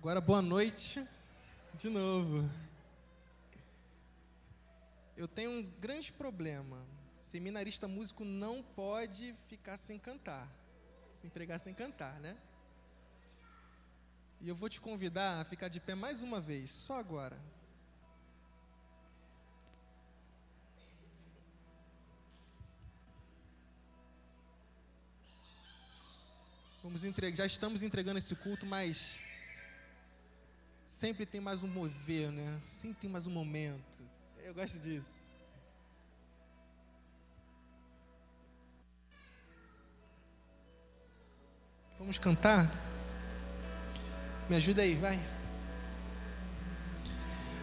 Agora, boa noite de novo. Eu tenho um grande problema. Seminarista músico não pode ficar sem cantar, se empregar sem cantar, né? E eu vou te convidar a ficar de pé mais uma vez, só agora. Vamos entregar, já estamos entregando esse culto, mas sempre tem mais um mover, né? Sempre tem mais um momento. Eu gosto disso. Vamos cantar? Me ajuda aí, vai.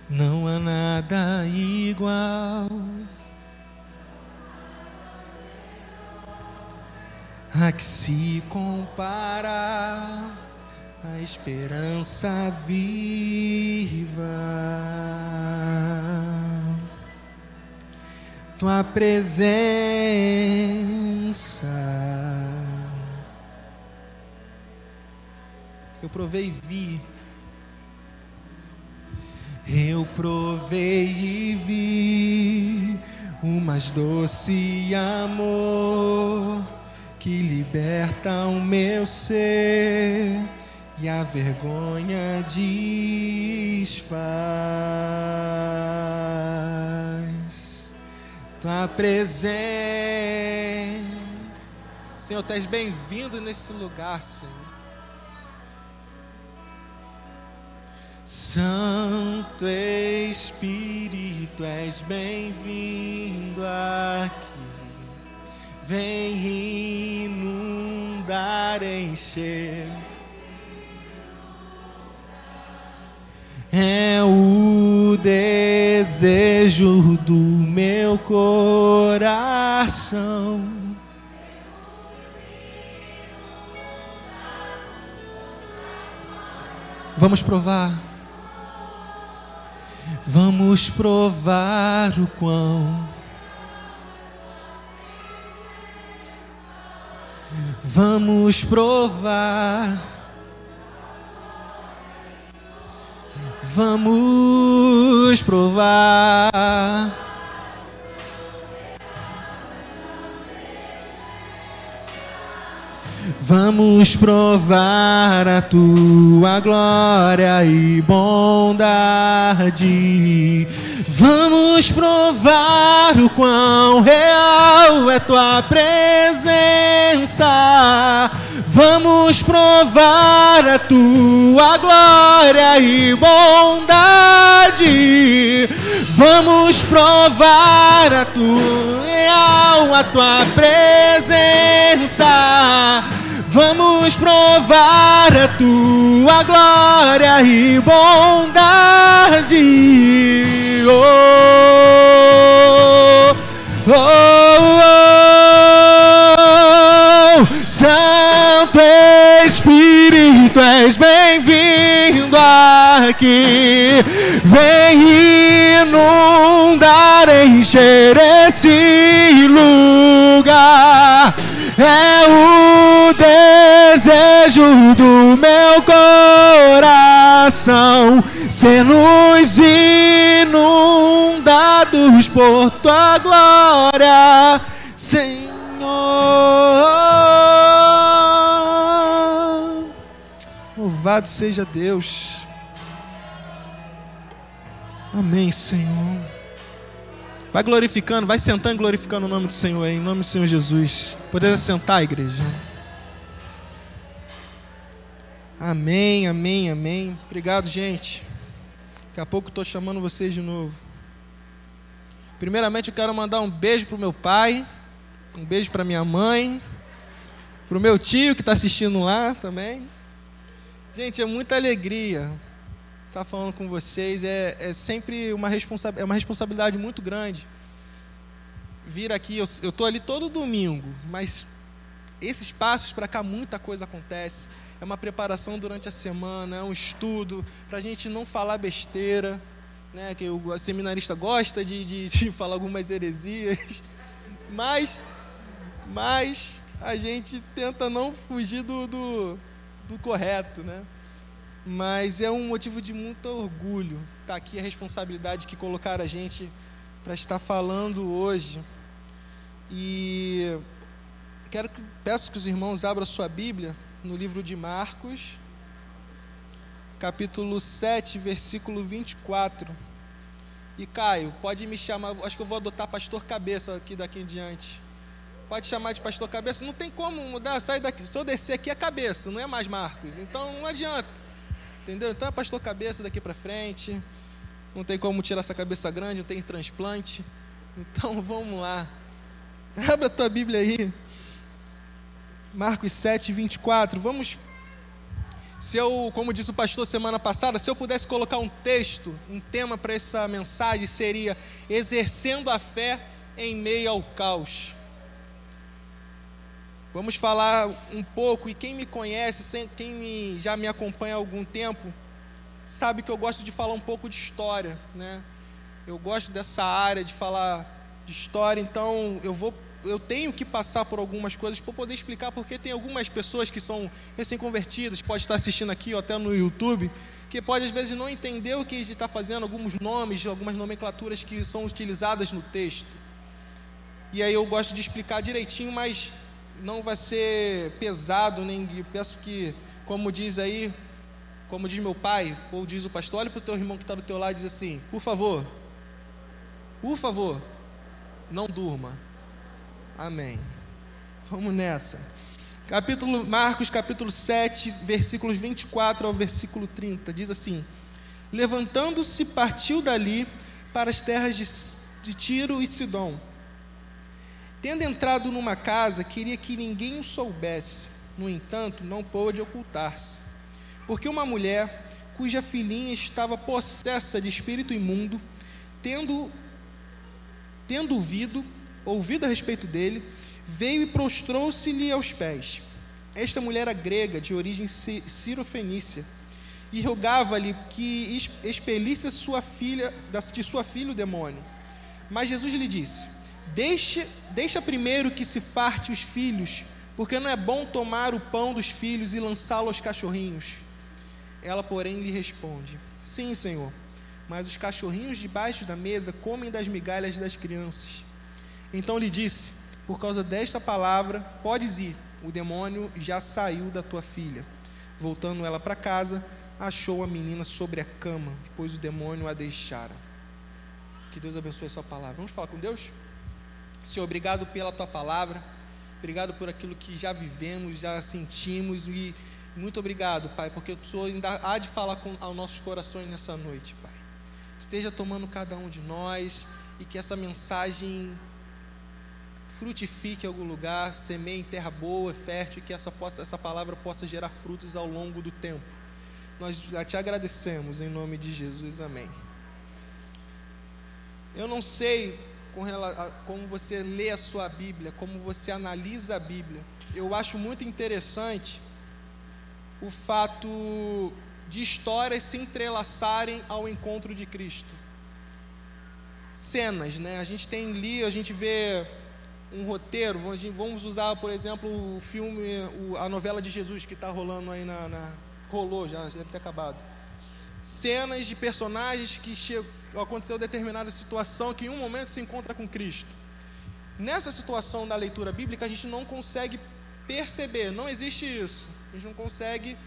Não há nada igual a que se compara a esperança viva. Tua presença eu provei e vi. Eu provei e vi o mais doce amor que liberta o meu ser e a vergonha desfaz. Tua presença, Senhor, tu és bem-vindo nesse lugar, Senhor. Santo Espírito, és bem-vindo aqui. Vem inundar, encher. É o desejo do meu coração. Vamos provar. Vamos provar o quão Vamos provar. Vamos provar. Vamos provar a tua glória e bondade. Vamos provar o quão real é tua presença. Vamos provar a tua glória e bondade. Vamos provar a tua real, a tua presença. Vamos provar a tua glória e bondade. Oh, aqui. Vem inundar, encher esse lugar. É o desejo do meu coração ser nos inundados por tua glória, Senhor. Louvado seja Deus. Amém, Senhor. Vai glorificando, vai sentando e glorificando o nome do Senhor, em nome do Senhor Jesus. Poder sentar, igreja. Amém, amém, amém. Obrigado, gente. Daqui a pouco estou chamando vocês de novo. Primeiramente, eu quero mandar um beijo para o meu pai, um beijo para minha mãe, para o meu tio que está assistindo lá também. Gente, é muita alegria estar falando com vocês. É, é sempre uma, responsa é uma responsabilidade muito grande vir aqui. Eu estou ali todo domingo, mas esses passos para cá, muita coisa acontece é uma preparação durante a semana, é um estudo, para a gente não falar besteira, né? que o seminarista gosta de, de, de falar algumas heresias, mas, mas a gente tenta não fugir do, do, do correto. Né? Mas é um motivo de muito orgulho estar tá aqui a responsabilidade que colocaram a gente para estar falando hoje. E quero que, peço que os irmãos abram sua Bíblia no livro de Marcos, capítulo 7, versículo 24. E Caio, pode me chamar, acho que eu vou adotar pastor cabeça aqui daqui em diante. Pode chamar de pastor cabeça, não tem como mudar, sair daqui. Se eu descer aqui é cabeça, não é mais Marcos. Então não adianta. Entendeu? Então é pastor cabeça daqui para frente. Não tem como tirar essa cabeça grande, não tem transplante. Então vamos lá. Abra a tua Bíblia aí. Marcos 7, 24. Vamos. Se eu, como disse o pastor semana passada, se eu pudesse colocar um texto, um tema para essa mensagem, seria Exercendo a fé em meio ao caos. Vamos falar um pouco, e quem me conhece, quem já me acompanha há algum tempo, sabe que eu gosto de falar um pouco de história, né? Eu gosto dessa área de falar de história, então eu vou eu tenho que passar por algumas coisas para poder explicar porque tem algumas pessoas que são recém-convertidas, pode estar assistindo aqui ou até no YouTube, que pode às vezes não entender o que a gente está fazendo, alguns nomes, algumas nomenclaturas que são utilizadas no texto. E aí eu gosto de explicar direitinho, mas não vai ser pesado, nem peço que, como diz aí, como diz meu pai, ou diz o pastor, olha para o teu irmão que está do teu lado e diz assim, por favor, por favor, não durma. Amém. Vamos nessa. Capítulo Marcos, capítulo 7, versículos 24 ao versículo 30, diz assim: Levantando-se, partiu dali para as terras de, de Tiro e Sidom Tendo entrado numa casa, queria que ninguém o soubesse. No entanto, não pôde ocultar-se. Porque uma mulher, cuja filhinha estava possessa de espírito imundo, tendo, tendo ouvido, ouvido a respeito dele, veio e prostrou-se-lhe aos pés. Esta mulher era grega, de origem cirofenícia, e rogava-lhe que expelisse sua filha, de sua filha o demônio. Mas Jesus lhe disse: Deixa, deixa primeiro que se farte os filhos, porque não é bom tomar o pão dos filhos e lançá-lo aos cachorrinhos. Ela, porém, lhe responde: Sim, Senhor, mas os cachorrinhos debaixo da mesa comem das migalhas das crianças. Então lhe disse: Por causa desta palavra, podes ir, o demônio já saiu da tua filha. Voltando ela para casa, achou a menina sobre a cama, pois o demônio a deixara. Que Deus abençoe a sua palavra. Vamos falar com Deus? Senhor, obrigado pela tua palavra, obrigado por aquilo que já vivemos, já sentimos e muito obrigado, Pai, porque o Senhor ainda há de falar com, aos nossos corações nessa noite, Pai. Esteja tomando cada um de nós e que essa mensagem frutifique em algum lugar, semeie em terra boa, fértil, e que essa, possa, essa palavra possa gerar frutos ao longo do tempo. Nós te agradecemos em nome de Jesus, amém. Eu não sei com como você lê a sua Bíblia, como você analisa a Bíblia. Eu acho muito interessante o fato de histórias se entrelaçarem ao encontro de Cristo. Cenas, né? A gente tem ali, a gente vê um roteiro, vamos usar, por exemplo, o filme, a novela de Jesus que está rolando aí na, na, Rolou já, já deve ter acabado cenas de personagens que aconteceu determinada situação que em um momento se encontra com Cristo. Nessa situação da leitura bíblica a gente não consegue perceber, não existe isso. A gente não consegue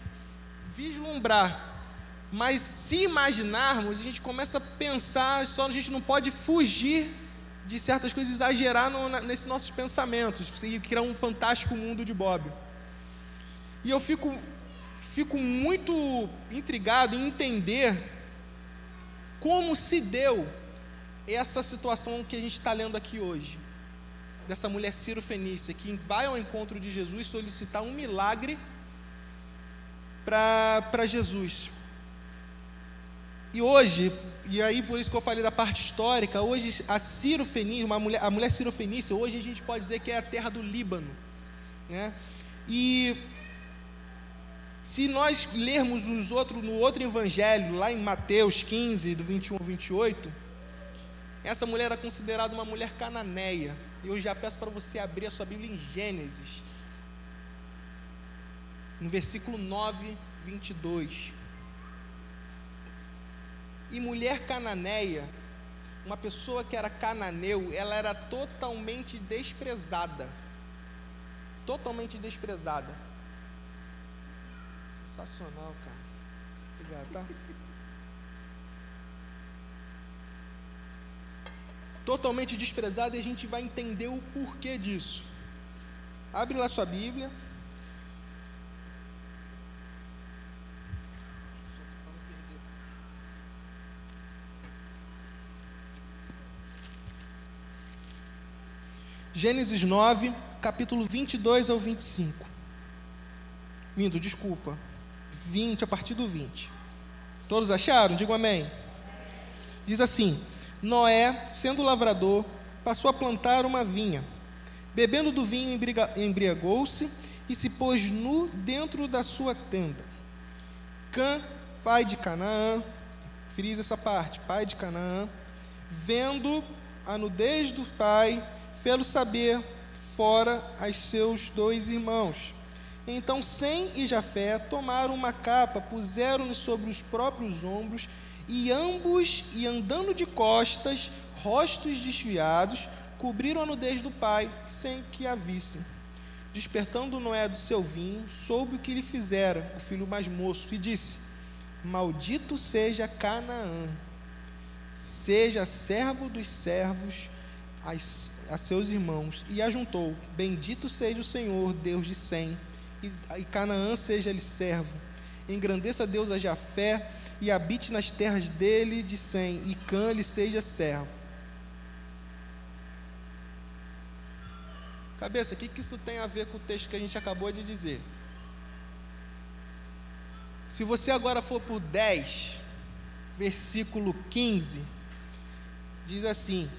vislumbrar. Mas se imaginarmos, a gente começa a pensar, só a gente não pode fugir de certas coisas, exagerar no, nesses nossos pensamentos e criar um fantástico mundo de Bob. E eu fico fico muito intrigado em entender como se deu essa situação que a gente está lendo aqui hoje. Dessa mulher Ciro Fenícia, que vai ao encontro de Jesus solicitar um milagre para Jesus. E hoje, e aí por isso que eu falei da parte histórica, hoje a Ciro Fenícia, uma mulher, a mulher Ciro Fenícia, hoje a gente pode dizer que é a terra do Líbano. Né? E se nós lermos os no outro evangelho, lá em Mateus 15, do 21 ao 28, essa mulher era considerada uma mulher cananeia. E eu já peço para você abrir a sua Bíblia em Gênesis, no versículo 9, 22. E mulher cananeia, uma pessoa que era cananeu, ela era totalmente desprezada. Totalmente desprezada. Sensacional, cara. Obrigado, tá? Totalmente desprezada e a gente vai entender o porquê disso. Abre lá sua Bíblia. Gênesis 9, capítulo 22 ao 25. Vindo, desculpa. 20, a partir do 20. Todos acharam? Digo amém. Diz assim: Noé, sendo lavrador, passou a plantar uma vinha. Bebendo do vinho, embriagou-se e se pôs nu dentro da sua tenda. Cã, pai de Canaã, frisa essa parte, pai de Canaã, vendo a nudez do pai, fê-lo saber fora as seus dois irmãos. Então Sem e Jafé tomaram uma capa, puseram-lhe sobre os próprios ombros, e ambos, e andando de costas, rostos desviados, cobriram a nudez do pai, sem que a vissem. Despertando Noé do seu vinho, soube o que lhe fizera o filho mais moço, e disse: Maldito seja Canaã, seja servo dos servos a seus irmãos, e ajuntou: Bendito seja o Senhor, Deus de Sem, e, Canaã seja-lhe servo. Engrandeça Deus a Jafé, e habite nas terras dele de Sem, e Cã lhe seja servo. Cabeça, o que, que isso tem a ver com o texto que a gente acabou de dizer? Se você agora for por 10, versículo 15, diz assim: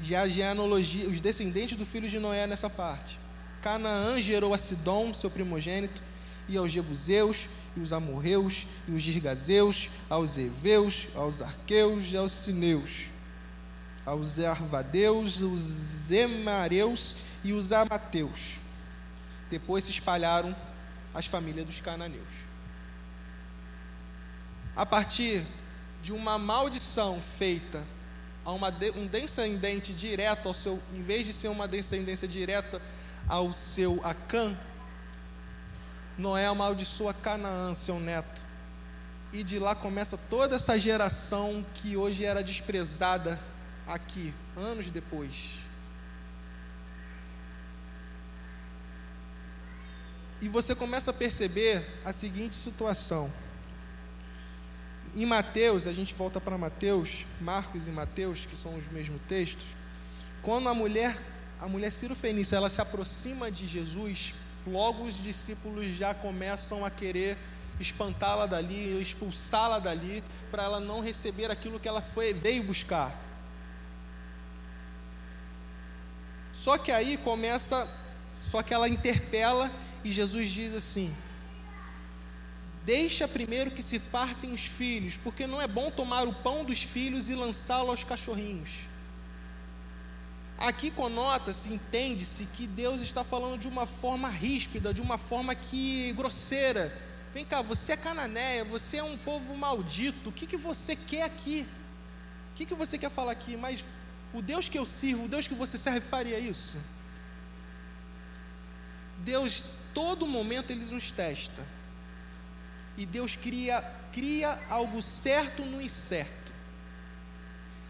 já a genealogia, os descendentes do filho de Noé nessa parte. Canaã gerou a Sidom, seu primogênito, e aos Jebuseus, e os Amorreus, e os Girgazeus, aos Eveus, aos Arqueus e aos Sineus, aos Arvadeus, os Emareus e os Amateus. Depois se espalharam as famílias dos cananeus. A partir de uma maldição feita a uma de, um descendente direto ao seu, em vez de ser uma descendência direta ao seu Acã, Noé amaldiçoa Canaã, seu neto. E de lá começa toda essa geração que hoje era desprezada aqui, anos depois. E você começa a perceber a seguinte situação. Em Mateus, a gente volta para Mateus, Marcos e Mateus, que são os mesmos textos. Quando a mulher, a mulher Ciro Fenícia, ela se aproxima de Jesus, logo os discípulos já começam a querer espantá-la dali, expulsá-la dali, para ela não receber aquilo que ela foi, veio buscar. Só que aí começa, só que ela interpela e Jesus diz assim: Deixa primeiro que se fartem os filhos, porque não é bom tomar o pão dos filhos e lançá-lo aos cachorrinhos. Aqui conota-se, entende-se que Deus está falando de uma forma ríspida, de uma forma que grosseira. Vem cá, você é cananeia, você é um povo maldito. O que, que você quer aqui? O que, que você quer falar aqui? Mas o Deus que eu sirvo, o Deus que você serve, faria isso? Deus, todo momento, Ele nos testa e Deus cria, cria algo certo no incerto.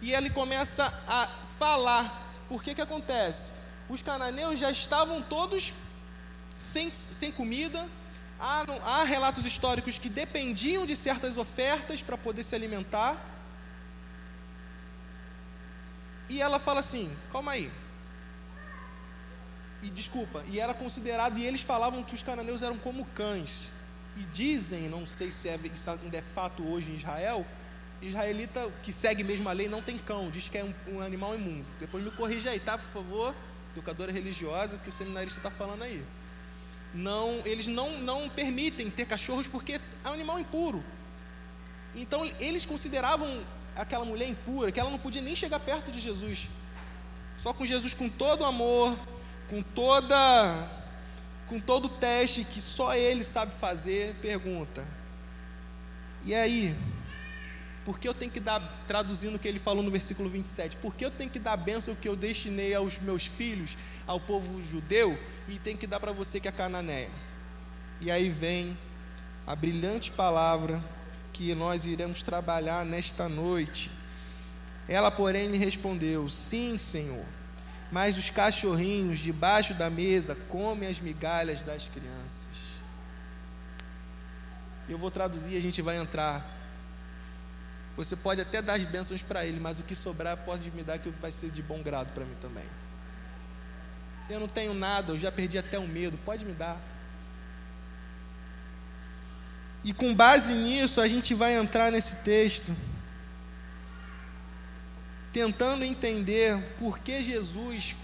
E ele começa a falar. Por que acontece? Os cananeus já estavam todos sem, sem comida. Há, há relatos históricos que dependiam de certas ofertas para poder se alimentar. E ela fala assim: calma aí. E desculpa, e era considerado, e eles falavam que os cananeus eram como cães. E dizem, não sei se é, ainda é fato hoje em Israel, israelita que segue mesmo a lei não tem cão, diz que é um, um animal imundo. Depois me corrija aí, tá, por favor, educadora religiosa, que o seminarista está falando aí. Não, eles não, não permitem ter cachorros porque é um animal impuro. Então eles consideravam aquela mulher impura, que ela não podia nem chegar perto de Jesus. Só com Jesus com todo amor, com toda com todo o teste que só ele sabe fazer, pergunta: E aí? Por que eu tenho que dar, traduzindo o que ele falou no versículo 27, por que eu tenho que dar a bênção que eu destinei aos meus filhos, ao povo judeu, e tenho que dar para você que é cananeia? E aí vem a brilhante palavra que nós iremos trabalhar nesta noite. Ela, porém, lhe respondeu: Sim, Senhor, mas os cachorrinhos debaixo da mesa comem as migalhas das crianças. Eu vou traduzir e a gente vai entrar. Você pode até dar as bênçãos para ele, mas o que sobrar pode me dar que vai ser de bom grado para mim também. Eu não tenho nada, eu já perdi até o medo, pode me dar. E com base nisso, a gente vai entrar nesse texto, tentando entender por que Jesus,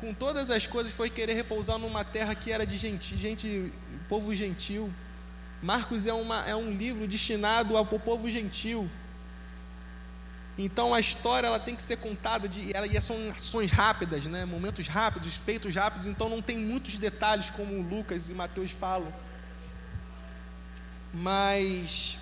com todas as coisas, foi querer repousar numa terra que era de gente, gente povo gentil. Marcos é, uma, é um livro destinado ao povo gentil. Então a história ela tem que ser contada de, ela, e são ações rápidas, né? momentos rápidos, feitos rápidos, então não tem muitos detalhes como Lucas e Mateus falam. Mas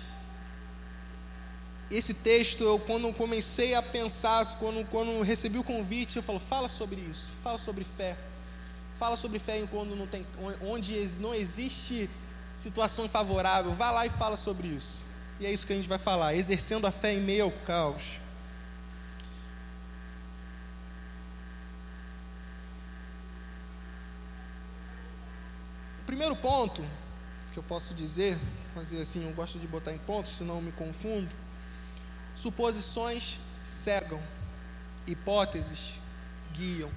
esse texto, eu quando comecei a pensar, quando, quando recebi o convite, eu falo, fala sobre isso, fala sobre fé. Fala sobre fé em quando não tem, onde não existe situação favorável, vá lá e fala sobre isso. E é isso que a gente vai falar, exercendo a fé em meio ao caos. O primeiro ponto que eu posso dizer, fazer assim, eu gosto de botar em pontos, senão eu me confundo. Suposições cegam, hipóteses guiam.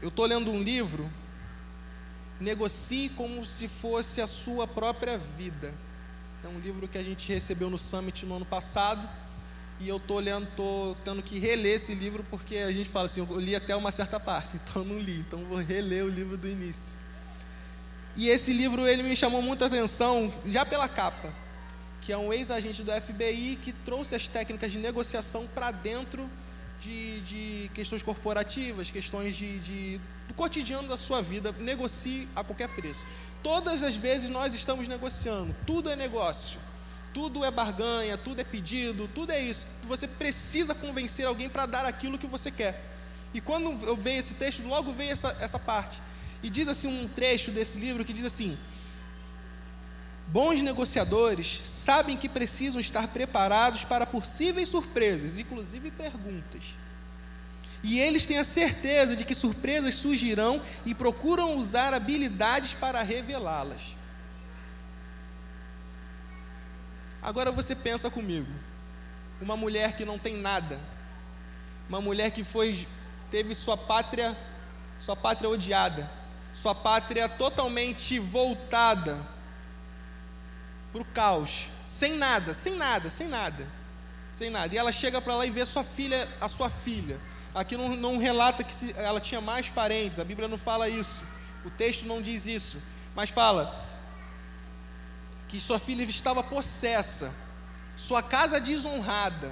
Eu estou lendo um livro, Negocie como se fosse a sua própria vida. É um livro que a gente recebeu no Summit no ano passado. E eu estou lendo, estou tendo que reler esse livro porque a gente fala assim, eu li até uma certa parte, então eu não li, então vou reler o livro do início. E esse livro ele me chamou muita atenção já pela capa, que é um ex-agente do FBI que trouxe as técnicas de negociação para dentro de, de, questões corporativas, questões de, de, do cotidiano da sua vida. Negocie a qualquer preço. Todas as vezes nós estamos negociando, tudo é negócio, tudo é barganha, tudo é pedido, tudo é isso. Você precisa convencer alguém para dar aquilo que você quer. E quando eu vejo esse texto, logo veio essa, essa parte. E diz assim um trecho desse livro que diz assim: Bons negociadores sabem que precisam estar preparados para possíveis surpresas, inclusive perguntas. E eles têm a certeza de que surpresas surgirão e procuram usar habilidades para revelá-las. Agora você pensa comigo, uma mulher que não tem nada, uma mulher que foi teve sua pátria, sua pátria odiada, sua pátria totalmente voltada para o caos, sem nada, sem nada, sem nada, sem nada. E ela chega para lá e vê sua filha, a sua filha. Aqui não, não relata que se, ela tinha mais parentes, a Bíblia não fala isso, o texto não diz isso, mas fala que sua filha estava possessa, sua casa desonrada.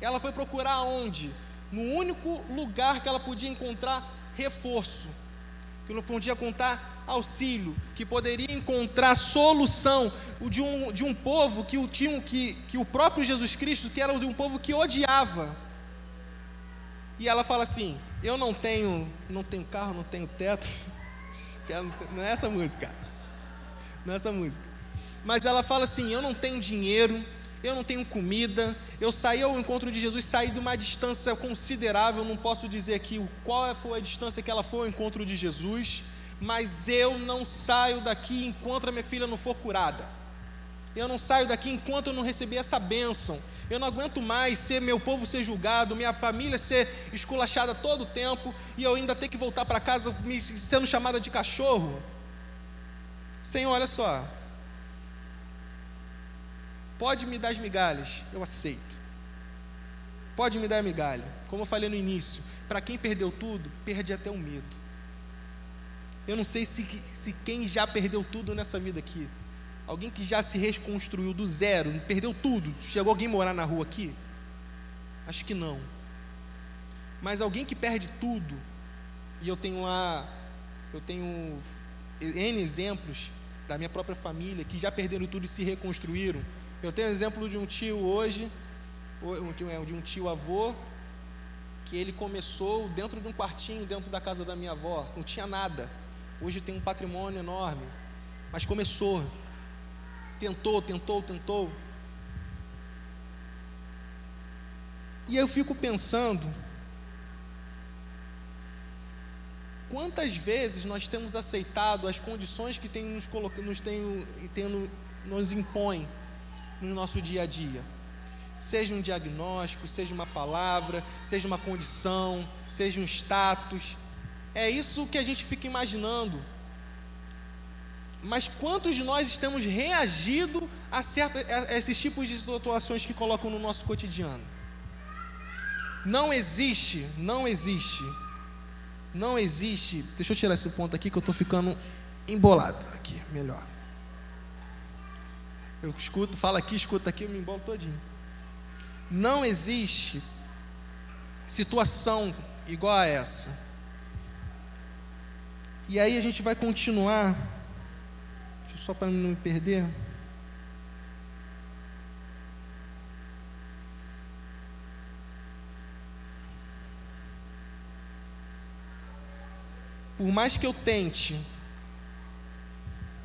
Ela foi procurar onde? No único lugar que ela podia encontrar reforço, que não podia contar auxílio, que poderia encontrar solução de um, de um povo que o, tinha, que, que o próprio Jesus Cristo, que era de um povo que odiava. E ela fala assim: Eu não tenho, não tenho carro, não tenho teto. Não é essa música. Não é essa música. Mas ela fala assim: Eu não tenho dinheiro, eu não tenho comida, eu saí ao encontro de Jesus, saí de uma distância considerável, não posso dizer aqui qual foi a distância que ela foi ao encontro de Jesus, mas eu não saio daqui enquanto a minha filha não for curada. Eu não saio daqui enquanto eu não receber essa bênção. Eu não aguento mais ser meu povo ser julgado, minha família ser esculachada todo o tempo e eu ainda ter que voltar para casa sendo chamada de cachorro. Senhor, olha só, Pode me dar as migalhas, eu aceito. Pode me dar a migalha. Como eu falei no início, para quem perdeu tudo, perde até o medo. Eu não sei se, se quem já perdeu tudo nessa vida aqui, alguém que já se reconstruiu do zero, perdeu tudo, chegou alguém morar na rua aqui? Acho que não. Mas alguém que perde tudo, e eu tenho lá, eu tenho N exemplos, da minha própria família, que já perderam tudo e se reconstruíram. Eu tenho exemplo de um tio hoje, é, de um tio avô, que ele começou dentro de um quartinho, dentro da casa da minha avó, não tinha nada. Hoje tem um patrimônio enorme, mas começou, tentou, tentou, tentou. E eu fico pensando, quantas vezes nós temos aceitado as condições que tem nos, nos, tem, nos impõe no nosso dia a dia? Seja um diagnóstico, seja uma palavra, seja uma condição, seja um status. É isso que a gente fica imaginando. Mas quantos de nós estamos reagindo a, certa, a esses tipos de situações que colocam no nosso cotidiano? Não existe, não existe, não existe. Deixa eu tirar esse ponto aqui que eu estou ficando embolado. Aqui, melhor. Eu escuto, falo aqui, escuto aqui, eu me embolo todinho. Não existe situação igual a essa. E aí a gente vai continuar, só para não me perder. Por mais que eu tente,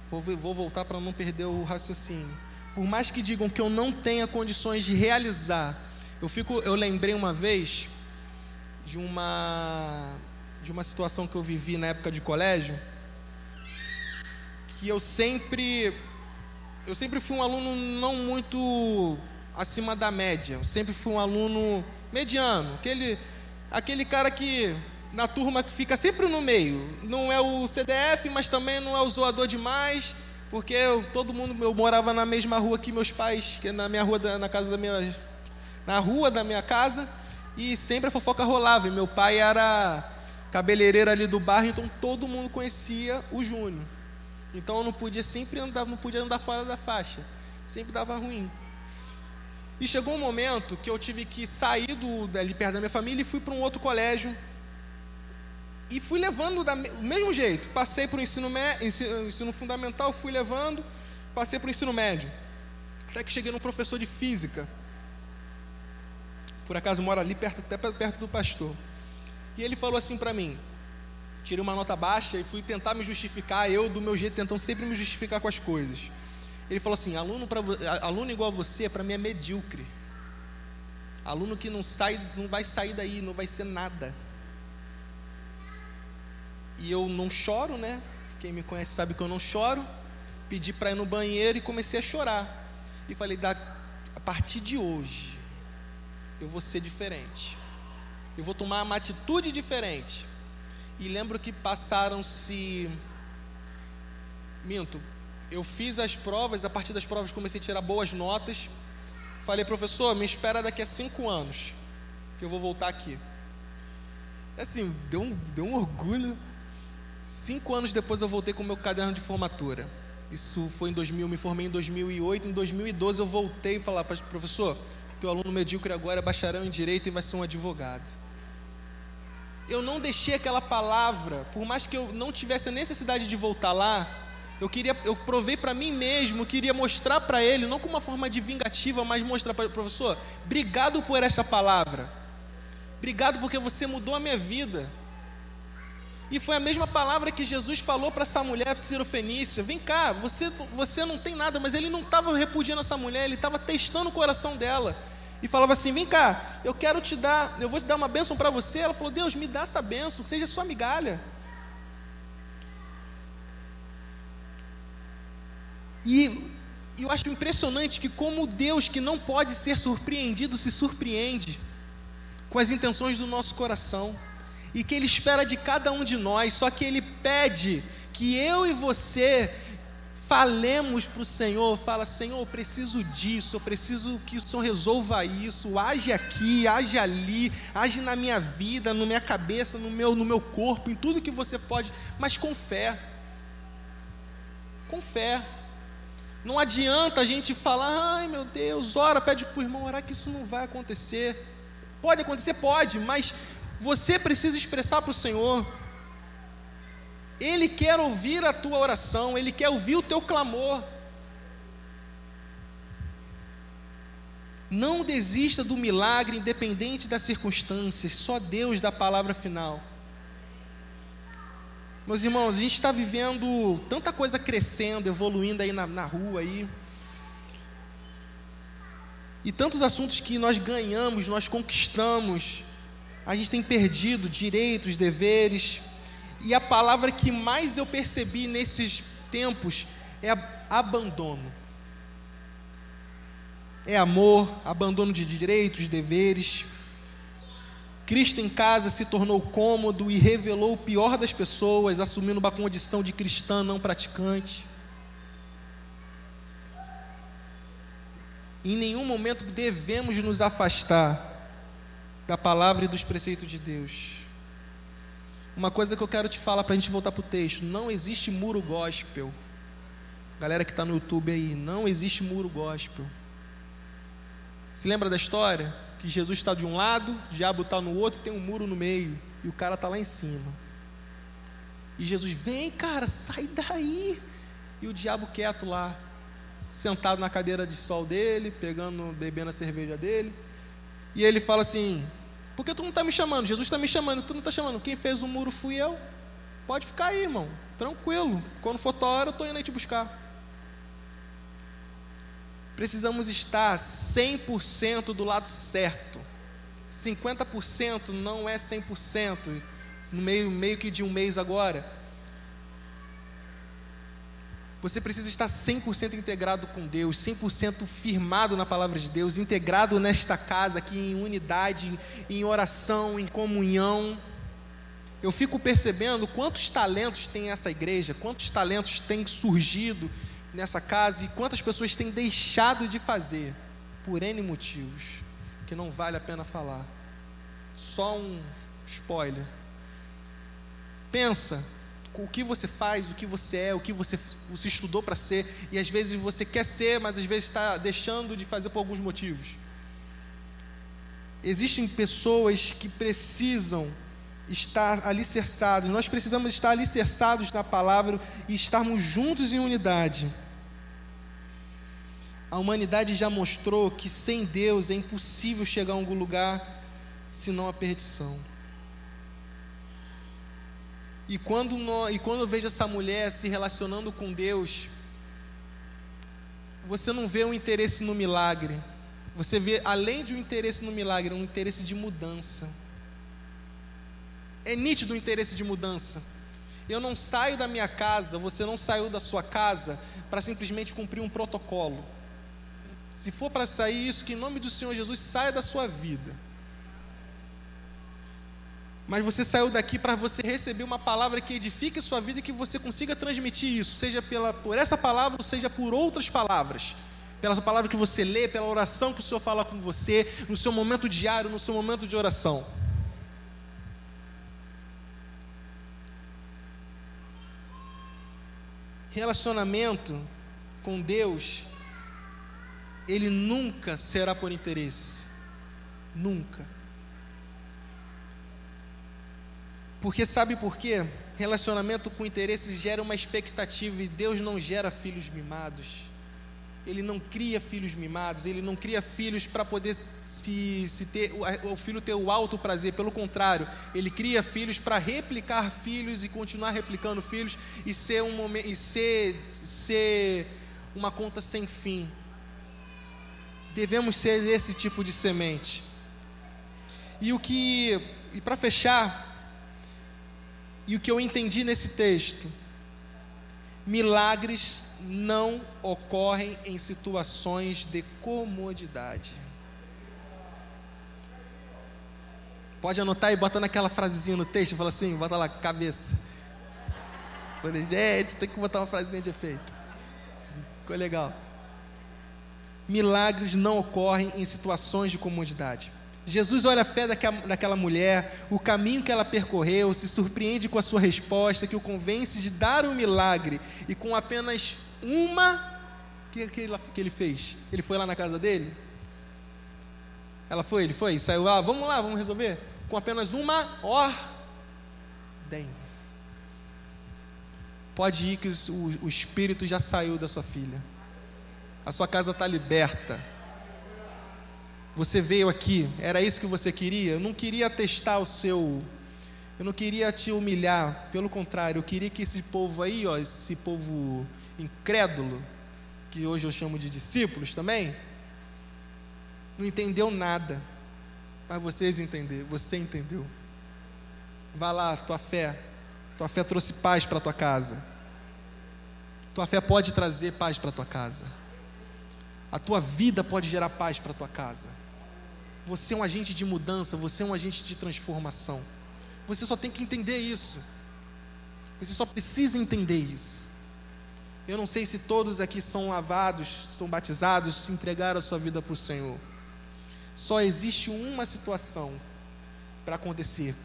vou, vou voltar para não perder o raciocínio por mais que digam que eu não tenha condições de realizar, eu fico, eu lembrei uma vez de uma de uma situação que eu vivi na época de colégio, que eu sempre eu sempre fui um aluno não muito acima da média, eu sempre fui um aluno mediano, aquele aquele cara que na turma que fica sempre no meio, não é o CDF, mas também não é o zoador demais, porque eu, todo mundo, eu morava na mesma rua que meus pais, que na minha rua, da, na casa da minha, na rua da minha casa, e sempre a fofoca rolava. E meu pai era cabeleireiro ali do bairro, então todo mundo conhecia o Júnior. Então eu não podia sempre andar, não podia andar fora da faixa, sempre dava ruim. E chegou um momento que eu tive que sair do, ali perto da minha família e fui para um outro colégio e fui levando do mesmo jeito. Passei para o ensino, ensino, ensino fundamental, fui levando, passei para o ensino médio. Até que cheguei num professor de física. Por acaso mora ali perto, até perto do pastor. E ele falou assim para mim: tirei uma nota baixa e fui tentar me justificar, eu do meu jeito tentando sempre me justificar com as coisas. Ele falou assim: aluno, pra, aluno igual a você, para mim é medíocre. Aluno que não sai, não vai sair daí, não vai ser nada. E eu não choro, né? Quem me conhece sabe que eu não choro. Pedi para ir no banheiro e comecei a chorar. E falei: da, a partir de hoje, eu vou ser diferente. Eu vou tomar uma atitude diferente. E lembro que passaram-se. Minto, eu fiz as provas, a partir das provas comecei a tirar boas notas. Falei, professor, me espera daqui a cinco anos, que eu vou voltar aqui. Assim, deu um, deu um orgulho Cinco anos depois eu voltei com o meu caderno de formatura. Isso foi em 2000, me formei em 2008. Em 2012 eu voltei e falei, professor, teu aluno medíocre agora é bacharel em direito e vai ser um advogado. Eu não deixei aquela palavra, por mais que eu não tivesse a necessidade de voltar lá, eu queria, eu provei para mim mesmo, queria mostrar para ele, não com uma forma de vingativa, mas mostrar para professor, obrigado por essa palavra. Obrigado porque você mudou a minha vida. E foi a mesma palavra que Jesus falou para essa mulher cirofenícia: vem cá, você, você não tem nada, mas ele não estava repudiando essa mulher, ele estava testando o coração dela. E falava assim: vem cá, eu quero te dar, eu vou te dar uma bênção para você. Ela falou: Deus, me dá essa bênção, que seja sua migalha. E eu acho impressionante que, como Deus que não pode ser surpreendido, se surpreende com as intenções do nosso coração e que Ele espera de cada um de nós, só que Ele pede que eu e você falemos para o Senhor, fala, Senhor, eu preciso disso, eu preciso que o Senhor resolva isso, age aqui, age ali, age na minha vida, na minha cabeça, no meu, no meu corpo, em tudo que você pode, mas com fé. Com fé. Não adianta a gente falar, ai meu Deus, ora, pede para o irmão orar que isso não vai acontecer. Pode acontecer? Pode, mas você precisa expressar para o Senhor. Ele quer ouvir a tua oração, Ele quer ouvir o teu clamor. Não desista do milagre, independente das circunstâncias, só Deus dá a palavra final. Meus irmãos, a gente está vivendo tanta coisa crescendo, evoluindo aí na, na rua aí. E tantos assuntos que nós ganhamos, nós conquistamos, a gente tem perdido direitos, deveres. E a palavra que mais eu percebi nesses tempos é abandono. É amor, abandono de direitos, deveres. Cristo em casa se tornou cômodo e revelou o pior das pessoas, assumindo uma condição de cristã não praticante. Em nenhum momento devemos nos afastar da palavra e dos preceitos de Deus. Uma coisa que eu quero te falar para a gente voltar para o texto: não existe muro gospel. Galera que está no YouTube aí, não existe muro gospel. Se lembra da história? Que Jesus está de um lado, o diabo está no outro, tem um muro no meio, e o cara está lá em cima. E Jesus, vem cara, sai daí. E o diabo quieto lá, sentado na cadeira de sol dele, pegando, bebendo a cerveja dele. E ele fala assim: Por que tu não está me chamando? Jesus está me chamando, tu não está chamando. Quem fez o muro fui eu. Pode ficar aí, irmão, tranquilo. Quando for tua hora, eu estou indo aí te buscar. Precisamos estar 100% do lado certo. 50% não é 100%. No meio, meio que de um mês agora. Você precisa estar 100% integrado com Deus, 100% firmado na palavra de Deus, integrado nesta casa aqui em unidade, em oração, em comunhão. Eu fico percebendo quantos talentos tem essa igreja, quantos talentos têm surgido nessa casa e quantas pessoas têm deixado de fazer por N motivos, que não vale a pena falar. Só um spoiler. Pensa o que você faz, o que você é, o que você, você estudou para ser, e às vezes você quer ser, mas às vezes está deixando de fazer por alguns motivos. Existem pessoas que precisam estar alicerçados, nós precisamos estar alicerçados na palavra e estarmos juntos em unidade. A humanidade já mostrou que sem Deus é impossível chegar a algum lugar senão a perdição. E quando, nós, e quando eu vejo essa mulher se relacionando com Deus, você não vê um interesse no milagre, você vê, além de um interesse no milagre, um interesse de mudança. É nítido o interesse de mudança. Eu não saio da minha casa, você não saiu da sua casa para simplesmente cumprir um protocolo. Se for para sair isso, que em nome do Senhor Jesus saia da sua vida. Mas você saiu daqui para você receber uma palavra que edifique a sua vida e que você consiga transmitir isso, seja pela, por essa palavra ou seja por outras palavras. Pela palavra que você lê, pela oração que o Senhor fala com você, no seu momento diário, no seu momento de oração. Relacionamento com Deus ele nunca será por interesse. Nunca. Porque sabe por quê? Relacionamento com interesses gera uma expectativa e Deus não gera filhos mimados. Ele não cria filhos mimados, ele não cria filhos para poder se, se ter, o, filho ter o alto prazer, pelo contrário, ele cria filhos para replicar filhos e continuar replicando filhos e ser um momento e ser, ser uma conta sem fim devemos ser esse tipo de semente. E o que, e para fechar, e o que eu entendi nesse texto, milagres não ocorrem em situações de comodidade. Pode anotar e bota naquela frasezinha no texto, fala assim, bota lá, cabeça. Falei, gente, tem que botar uma frasezinha de efeito. Ficou legal milagres não ocorrem em situações de comodidade. Jesus olha a fé daquela mulher, o caminho que ela percorreu, se surpreende com a sua resposta, que o convence de dar um milagre, e com apenas uma, o que, que, ele, que ele fez? Ele foi lá na casa dele? Ela foi, ele foi, saiu lá, vamos lá, vamos resolver? Com apenas uma ordem. Pode ir que o, o espírito já saiu da sua filha. A sua casa está liberta. Você veio aqui, era isso que você queria? Eu não queria testar o seu. Eu não queria te humilhar, pelo contrário, eu queria que esse povo aí, ó, esse povo incrédulo, que hoje eu chamo de discípulos também, não entendeu nada. Mas vocês entenderam, você entendeu. Vá lá, tua fé. Tua fé trouxe paz para tua casa. Tua fé pode trazer paz para tua casa. A tua vida pode gerar paz para tua casa. Você é um agente de mudança, você é um agente de transformação. Você só tem que entender isso. Você só precisa entender isso. Eu não sei se todos aqui são lavados, são batizados, se entregaram a sua vida para o Senhor. Só existe uma situação para acontecer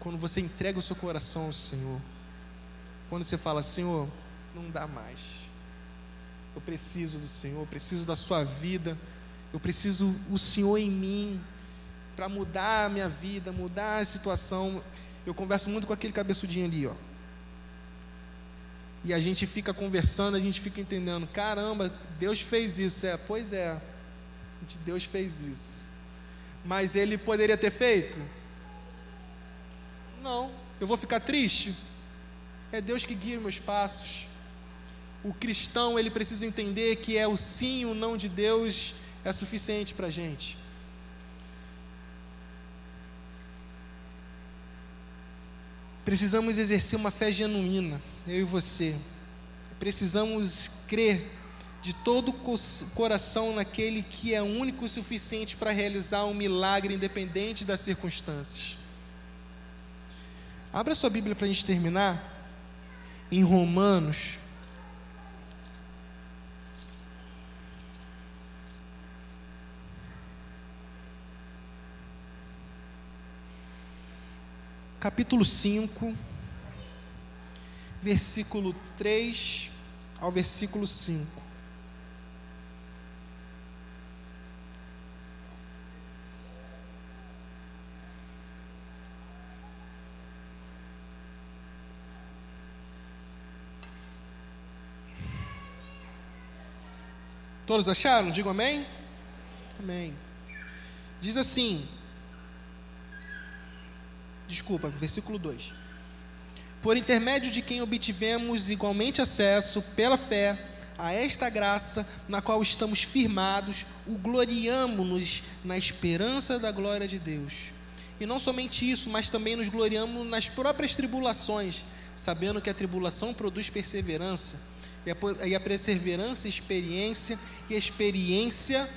quando você entrega o seu coração ao Senhor. Quando você fala, Senhor, não dá mais. Eu preciso do Senhor, eu preciso da sua vida, eu preciso o Senhor em mim para mudar a minha vida, mudar a situação. Eu converso muito com aquele cabeçudinho ali, ó. E a gente fica conversando, a gente fica entendendo, caramba, Deus fez isso. É, pois é. Deus fez isso. Mas ele poderia ter feito? Não. Eu vou ficar triste? É Deus que guia meus passos. O cristão, ele precisa entender que é o sim e o não de Deus é suficiente para a gente. Precisamos exercer uma fé genuína, eu e você. Precisamos crer de todo o coração naquele que é único e suficiente para realizar um milagre independente das circunstâncias. Abra sua Bíblia para a gente terminar. Em Romanos, capítulo 5, versículo 3 ao versículo 5. Todos acharam? Digo amém? Amém. Diz assim: desculpa, versículo 2. Por intermédio de quem obtivemos igualmente acesso, pela fé, a esta graça na qual estamos firmados, o gloriamo-nos na esperança da glória de Deus. E não somente isso, mas também nos gloriamos nas próprias tribulações, sabendo que a tribulação produz perseverança, e a perseverança, experiência, e a experiência,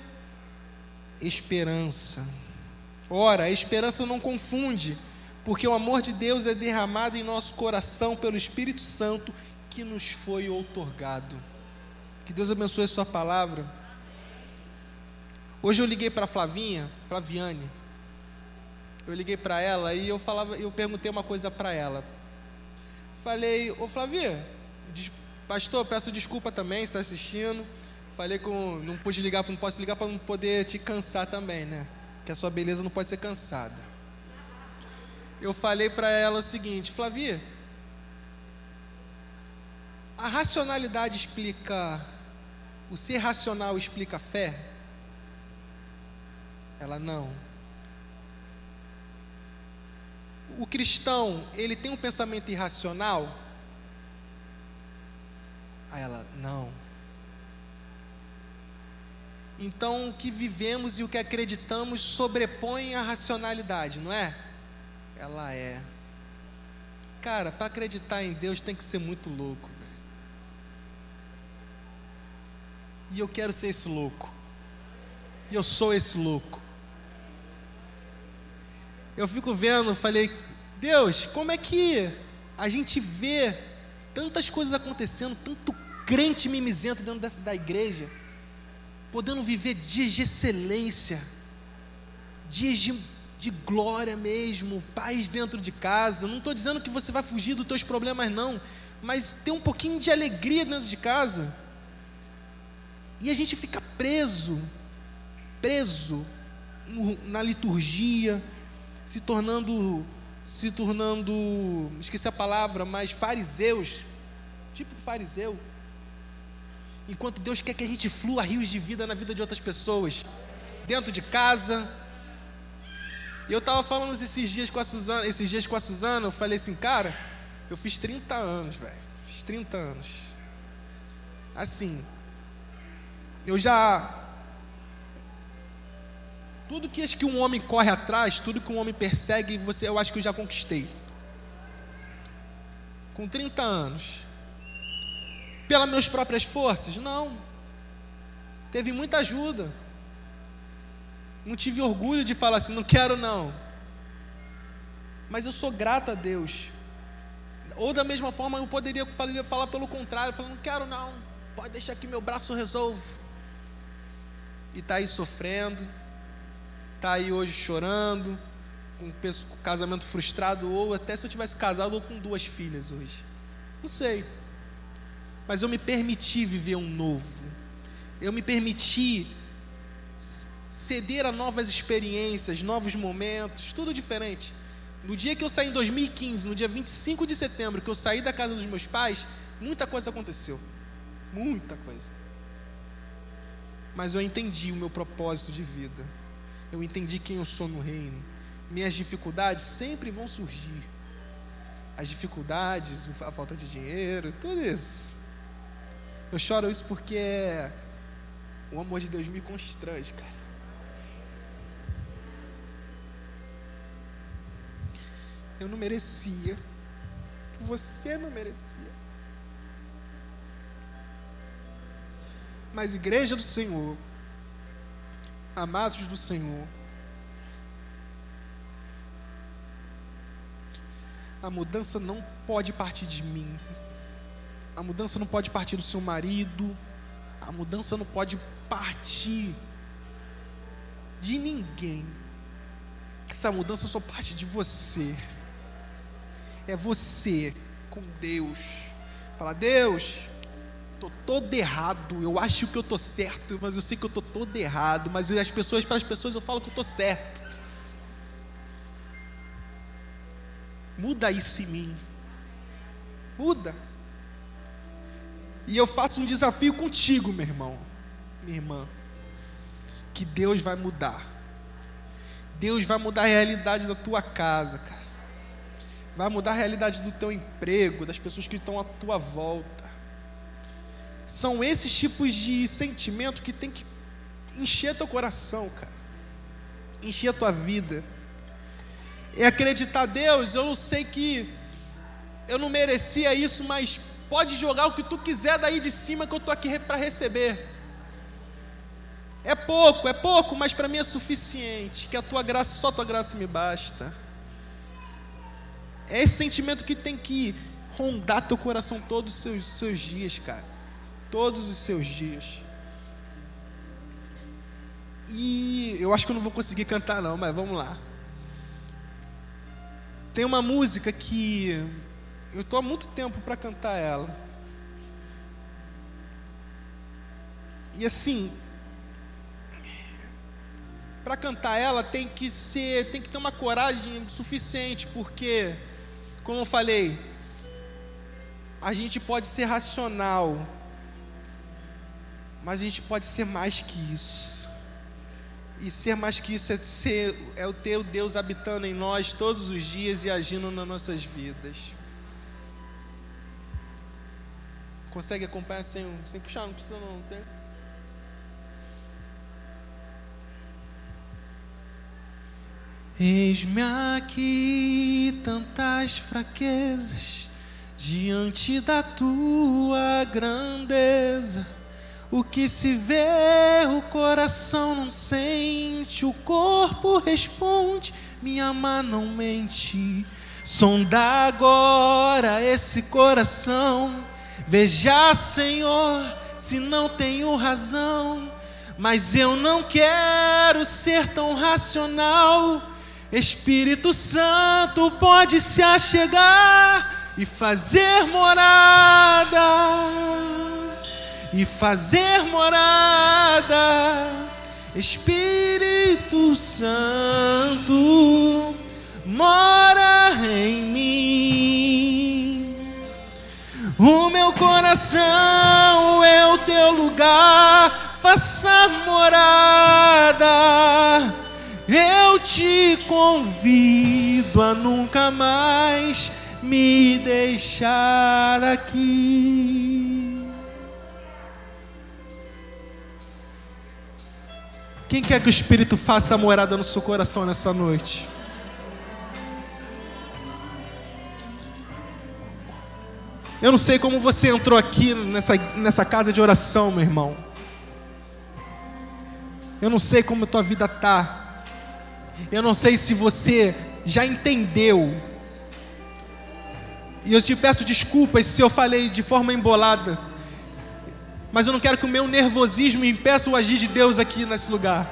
esperança. Ora, a esperança não confunde, porque o amor de Deus é derramado em nosso coração pelo Espírito Santo que nos foi outorgado. Que Deus abençoe a sua palavra. Hoje eu liguei para Flavinha, Flaviane. Eu liguei para ela e eu falava, eu perguntei uma coisa para ela. Falei, ô Flavia, pastor, peço desculpa também, está assistindo. Falei com, não pude ligar, não posso ligar para não poder te cansar também, né? Que a sua beleza não pode ser cansada eu falei para ela o seguinte: Flavia, a racionalidade explica, o ser racional explica a fé? Ela não. O cristão, ele tem um pensamento irracional? Aí ela, não. Então, o que vivemos e o que acreditamos sobrepõe a racionalidade, não é? Ela é. Cara, para acreditar em Deus tem que ser muito louco. E eu quero ser esse louco. E eu sou esse louco. Eu fico vendo, falei, Deus, como é que a gente vê tantas coisas acontecendo, tanto crente mimizento dentro dessa, da igreja, podendo viver dias de excelência, dias de de glória mesmo, paz dentro de casa. Não estou dizendo que você vai fugir dos teus problemas, não, mas ter um pouquinho de alegria dentro de casa. E a gente fica preso, preso na liturgia, se tornando, se tornando, esqueci a palavra, mas fariseus, tipo fariseu. Enquanto Deus quer que a gente flua rios de vida na vida de outras pessoas, dentro de casa. E eu estava falando esses dias com a Suzana, esses dias com a Suzana, eu falei assim, cara, eu fiz 30 anos, velho. Fiz 30 anos. Assim, eu já tudo que acho que um homem corre atrás, tudo que um homem persegue, você, eu acho que eu já conquistei. Com 30 anos. Pelas minhas próprias forças? Não. Teve muita ajuda. Não tive orgulho de falar assim, não quero não. Mas eu sou grato a Deus. Ou da mesma forma eu poderia falar, pelo contrário, falar, não quero não. Pode deixar que meu braço resolva. E está aí sofrendo está aí hoje chorando, com casamento frustrado, ou até se eu tivesse casado ou com duas filhas hoje. Não sei. Mas eu me permiti viver um novo. Eu me permiti ceder a novas experiências, novos momentos, tudo diferente. No dia que eu saí em 2015, no dia 25 de setembro, que eu saí da casa dos meus pais, muita coisa aconteceu. Muita coisa. Mas eu entendi o meu propósito de vida eu entendi quem eu sou no reino. Minhas dificuldades sempre vão surgir. As dificuldades, a falta de dinheiro, tudo isso. Eu choro isso porque é... o amor de Deus me constrange, cara. Eu não merecia. Você não merecia. Mas igreja do Senhor, amados do Senhor, a mudança não pode partir de mim, a mudança não pode partir do seu marido, a mudança não pode partir de ninguém. Essa mudança só parte de você. É você com Deus. Fala, Deus, Estou todo errado. Eu acho que eu estou certo, mas eu sei que eu estou todo errado. Mas as pessoas, para as pessoas, eu falo que eu estou certo. Muda isso em mim. Muda. E eu faço um desafio contigo, meu irmão, minha irmã. Que Deus vai mudar. Deus vai mudar a realidade da tua casa, cara. Vai mudar a realidade do teu emprego, das pessoas que estão à tua volta. São esses tipos de sentimento que tem que encher teu coração, cara. Encher a tua vida. É acreditar, Deus, eu sei que eu não merecia isso, mas pode jogar o que tu quiser daí de cima que eu estou aqui para receber. É pouco, é pouco, mas para mim é suficiente. Que a tua graça, só a tua graça me basta. É esse sentimento que tem que rondar teu coração todos os seus, seus dias, cara todos os seus dias. E eu acho que eu não vou conseguir cantar não, mas vamos lá. Tem uma música que eu estou há muito tempo para cantar ela. E assim, para cantar ela tem que ser, tem que ter uma coragem suficiente, porque como eu falei, a gente pode ser racional, mas a gente pode ser mais que isso. E ser mais que isso é, ser, é o ter o Deus habitando em nós todos os dias e agindo nas nossas vidas. Consegue acompanhar sem, sem puxar? Não precisa não, tem? Eis-me aqui tantas fraquezas diante da tua grandeza o que se vê, o coração não sente, o corpo responde, minha mão não mente. Sonda agora esse coração, veja, Senhor, se não tenho razão, mas eu não quero ser tão racional. Espírito Santo pode se achegar e fazer morada e fazer morada. Espírito Santo, mora em mim. O meu coração é o teu lugar, faça morada. Eu te convido a nunca mais me deixar aqui. Quem quer que o Espírito faça morada no seu coração nessa noite? Eu não sei como você entrou aqui nessa, nessa casa de oração, meu irmão. Eu não sei como a tua vida tá. Eu não sei se você já entendeu. E eu te peço desculpas se eu falei de forma embolada. Mas eu não quero que o meu nervosismo impeça o agir de Deus aqui nesse lugar.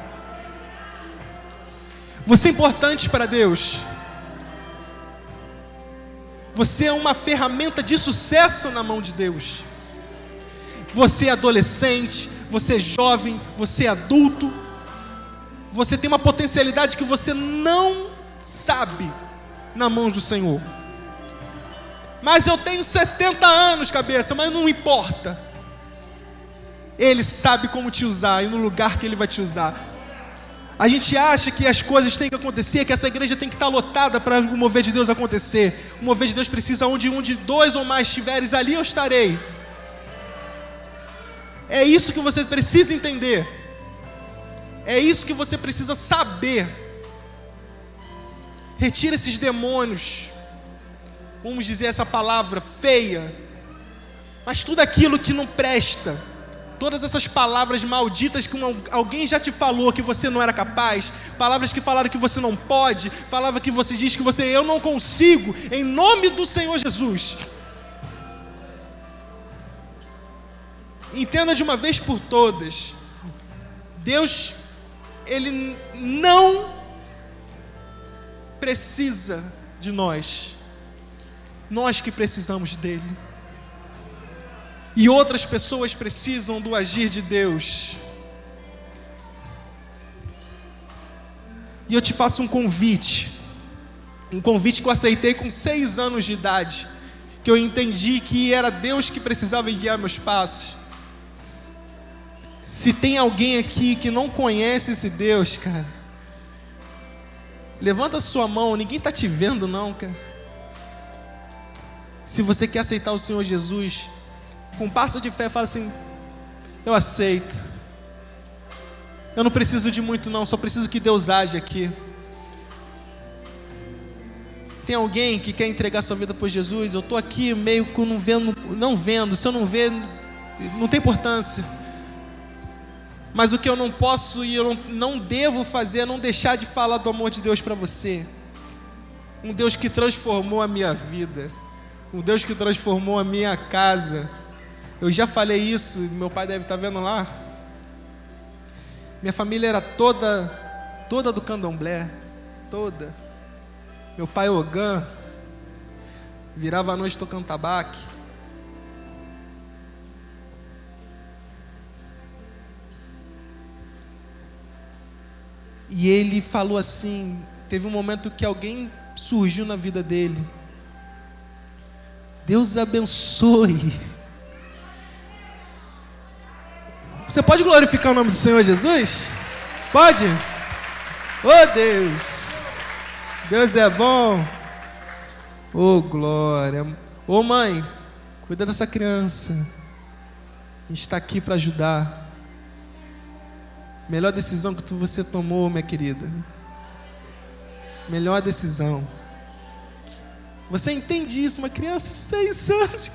Você é importante para Deus. Você é uma ferramenta de sucesso na mão de Deus. Você é adolescente, você é jovem, você é adulto. Você tem uma potencialidade que você não sabe na mão do Senhor. Mas eu tenho 70 anos, cabeça, mas não importa. Ele sabe como te usar e no lugar que ele vai te usar. A gente acha que as coisas têm que acontecer, que essa igreja tem que estar lotada para o mover de Deus acontecer. O mover de Deus precisa onde um de dois ou mais estiveres, ali eu estarei. É isso que você precisa entender. É isso que você precisa saber. Retira esses demônios. Vamos dizer essa palavra feia. Mas tudo aquilo que não presta Todas essas palavras malditas que alguém já te falou que você não era capaz, palavras que falaram que você não pode, palavra que você diz que você eu não consigo, em nome do Senhor Jesus. Entenda de uma vez por todas. Deus ele não precisa de nós. Nós que precisamos dele e outras pessoas precisam do agir de Deus. E eu te faço um convite, um convite que eu aceitei com seis anos de idade, que eu entendi que era Deus que precisava guiar meus passos. Se tem alguém aqui que não conhece esse Deus, cara, levanta sua mão, ninguém está te vendo, não, cara. Se você quer aceitar o Senhor Jesus, com um passo de fé, fala assim: Eu aceito. Eu não preciso de muito, não, só preciso que Deus age aqui. Tem alguém que quer entregar sua vida por Jesus? Eu estou aqui meio que não vendo, não vendo. Se eu não ver, não tem importância. Mas o que eu não posso e eu não, não devo fazer é não deixar de falar do amor de Deus para você. Um Deus que transformou a minha vida. Um Deus que transformou a minha casa eu já falei isso, meu pai deve estar vendo lá. Minha família era toda, toda do candomblé, toda. Meu pai Ogã, virava a noite tocando tabaque. E ele falou assim: teve um momento que alguém surgiu na vida dele. Deus abençoe Você pode glorificar o nome do Senhor Jesus? Pode? Oh Deus! Deus é bom. Oh glória. Oh, mãe, cuida dessa criança. A gente está aqui para ajudar. Melhor decisão que você tomou, minha querida. Melhor decisão. Você entende isso? Uma criança de seis anos.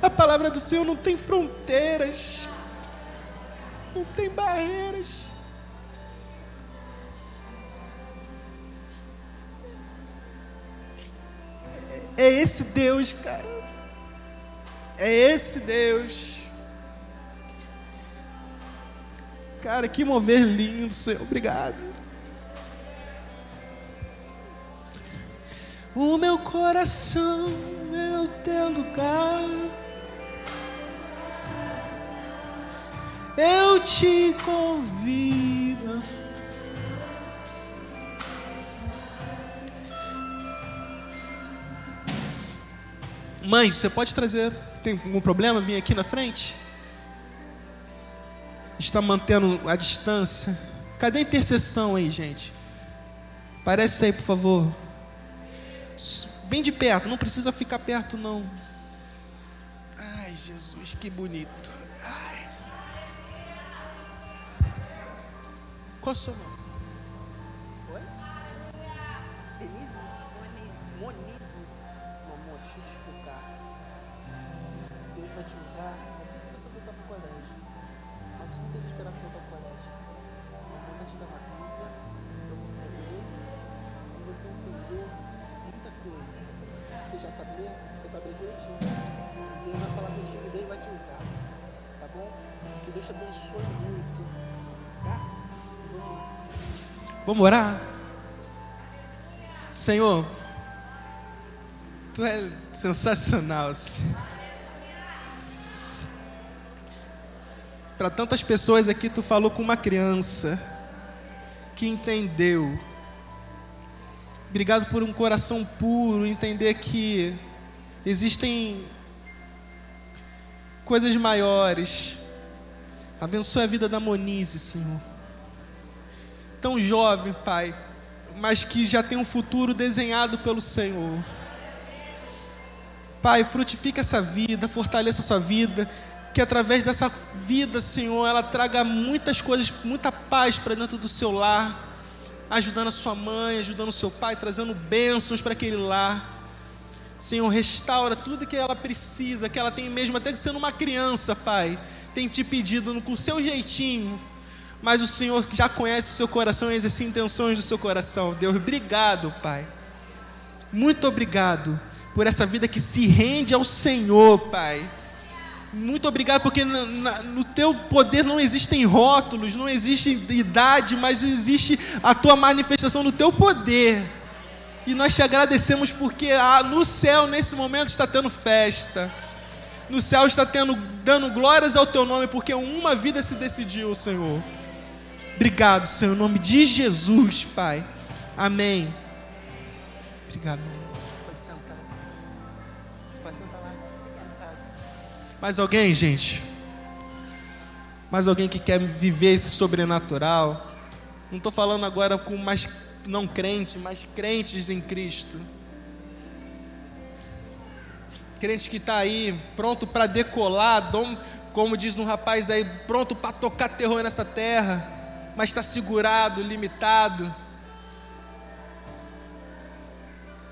A palavra do Senhor não tem fronteiras, não tem barreiras. É esse Deus, cara. É esse Deus. Cara, que mover lindo, Senhor. Obrigado. O meu coração é o teu lugar. eu te convido. Mãe, você pode trazer? Tem algum problema? Vim aqui na frente? Está mantendo a distância? Cadê a intercessão aí, gente? Parece aí, por favor. Bem de perto, não precisa ficar perto, não. Ai, Jesus, que bonito. Ai. Qual é o seu nome? Vai te usar assim que você voltar para o colégio. Mas você não precisa esperar voltar para o colégio. Mamãe vai te dar uma para você ler e você entender muita coisa. Você já ler? Eu saber direitinho. Deus vai falar contigo e Deus vai te usar. Tá bom? Que Deus te abençoe muito. Tá? Vamos orar? Senhor, Tu é sensacional, Senhor. Para tantas pessoas aqui, Tu falou com uma criança que entendeu. Obrigado por um coração puro, entender que existem coisas maiores. Abençoe a vida da Monize, Senhor. Tão jovem, Pai, mas que já tem um futuro desenhado pelo Senhor. Pai, frutifica essa vida, fortaleça essa vida, que através dessa vida, Senhor, ela traga muitas coisas, muita paz para dentro do seu lar, ajudando a sua mãe, ajudando o seu pai, trazendo bênçãos para aquele lar. Senhor, restaura tudo que ela precisa, que ela tem mesmo, até que sendo uma criança, Pai, tem te pedido com o seu jeitinho, mas o Senhor já conhece o seu coração e as intenções do seu coração. Deus, obrigado, Pai. Muito obrigado por essa vida que se rende ao Senhor, Pai. Muito obrigado, porque no, no teu poder não existem rótulos, não existe idade, mas existe a tua manifestação no teu poder. E nós te agradecemos porque ah, no céu, nesse momento, está tendo festa. No céu está tendo, dando glórias ao teu nome, porque uma vida se decidiu, Senhor. Obrigado, Senhor, em nome de Jesus, Pai. Amém. Obrigado. Mais alguém, gente? Mais alguém que quer viver esse sobrenatural? Não estou falando agora com mais não crentes, mas crentes em Cristo. Crente que está aí pronto para decolar, como diz um rapaz aí, pronto para tocar terror nessa terra, mas está segurado, limitado.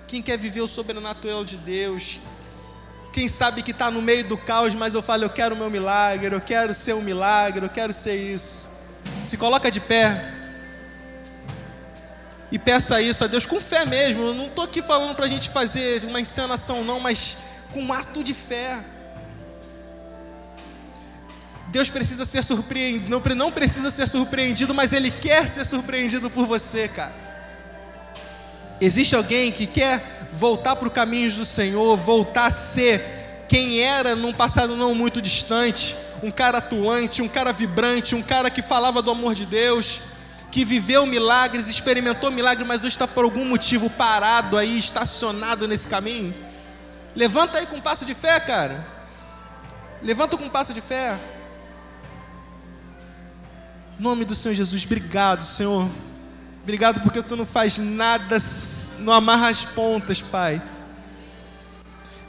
Quem quer viver o sobrenatural de Deus? Quem sabe que está no meio do caos, mas eu falo, eu quero o meu milagre, eu quero ser um milagre, eu quero ser isso. Se coloca de pé e peça isso a Deus com fé mesmo. Eu não estou aqui falando para a gente fazer uma encenação, não, mas com um ato de fé. Deus precisa ser surpreendido, não precisa ser surpreendido, mas Ele quer ser surpreendido por você, cara. Existe alguém que quer voltar para os caminhos do Senhor, voltar a ser quem era num passado não muito distante, um cara atuante, um cara vibrante, um cara que falava do amor de Deus, que viveu milagres, experimentou milagres, mas hoje está por algum motivo parado aí, estacionado nesse caminho. Levanta aí com um passo de fé, cara. Levanta com um passo de fé. Em nome do Senhor Jesus, obrigado, Senhor. Obrigado porque tu não faz nada, não amarra as pontas, Pai.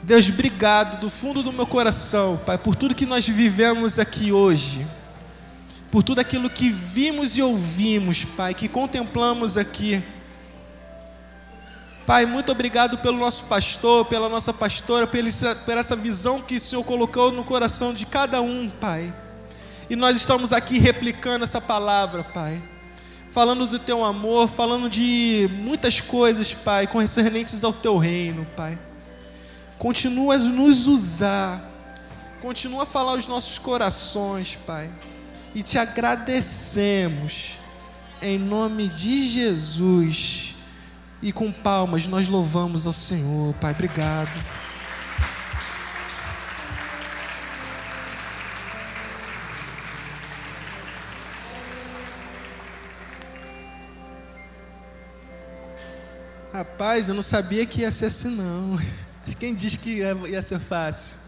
Deus, obrigado do fundo do meu coração, Pai, por tudo que nós vivemos aqui hoje, por tudo aquilo que vimos e ouvimos, Pai, que contemplamos aqui. Pai, muito obrigado pelo nosso pastor, pela nossa pastora, por essa visão que o Senhor colocou no coração de cada um, Pai. E nós estamos aqui replicando essa palavra, Pai. Falando do teu amor, falando de muitas coisas, Pai, concernentes ao teu reino, Pai. Continua a nos usar, continua a falar aos nossos corações, Pai. E te agradecemos, em nome de Jesus. E com palmas nós louvamos ao Senhor, Pai. Obrigado. Rapaz, eu não sabia que ia ser assim não. Quem disse que ia, ia ser fácil?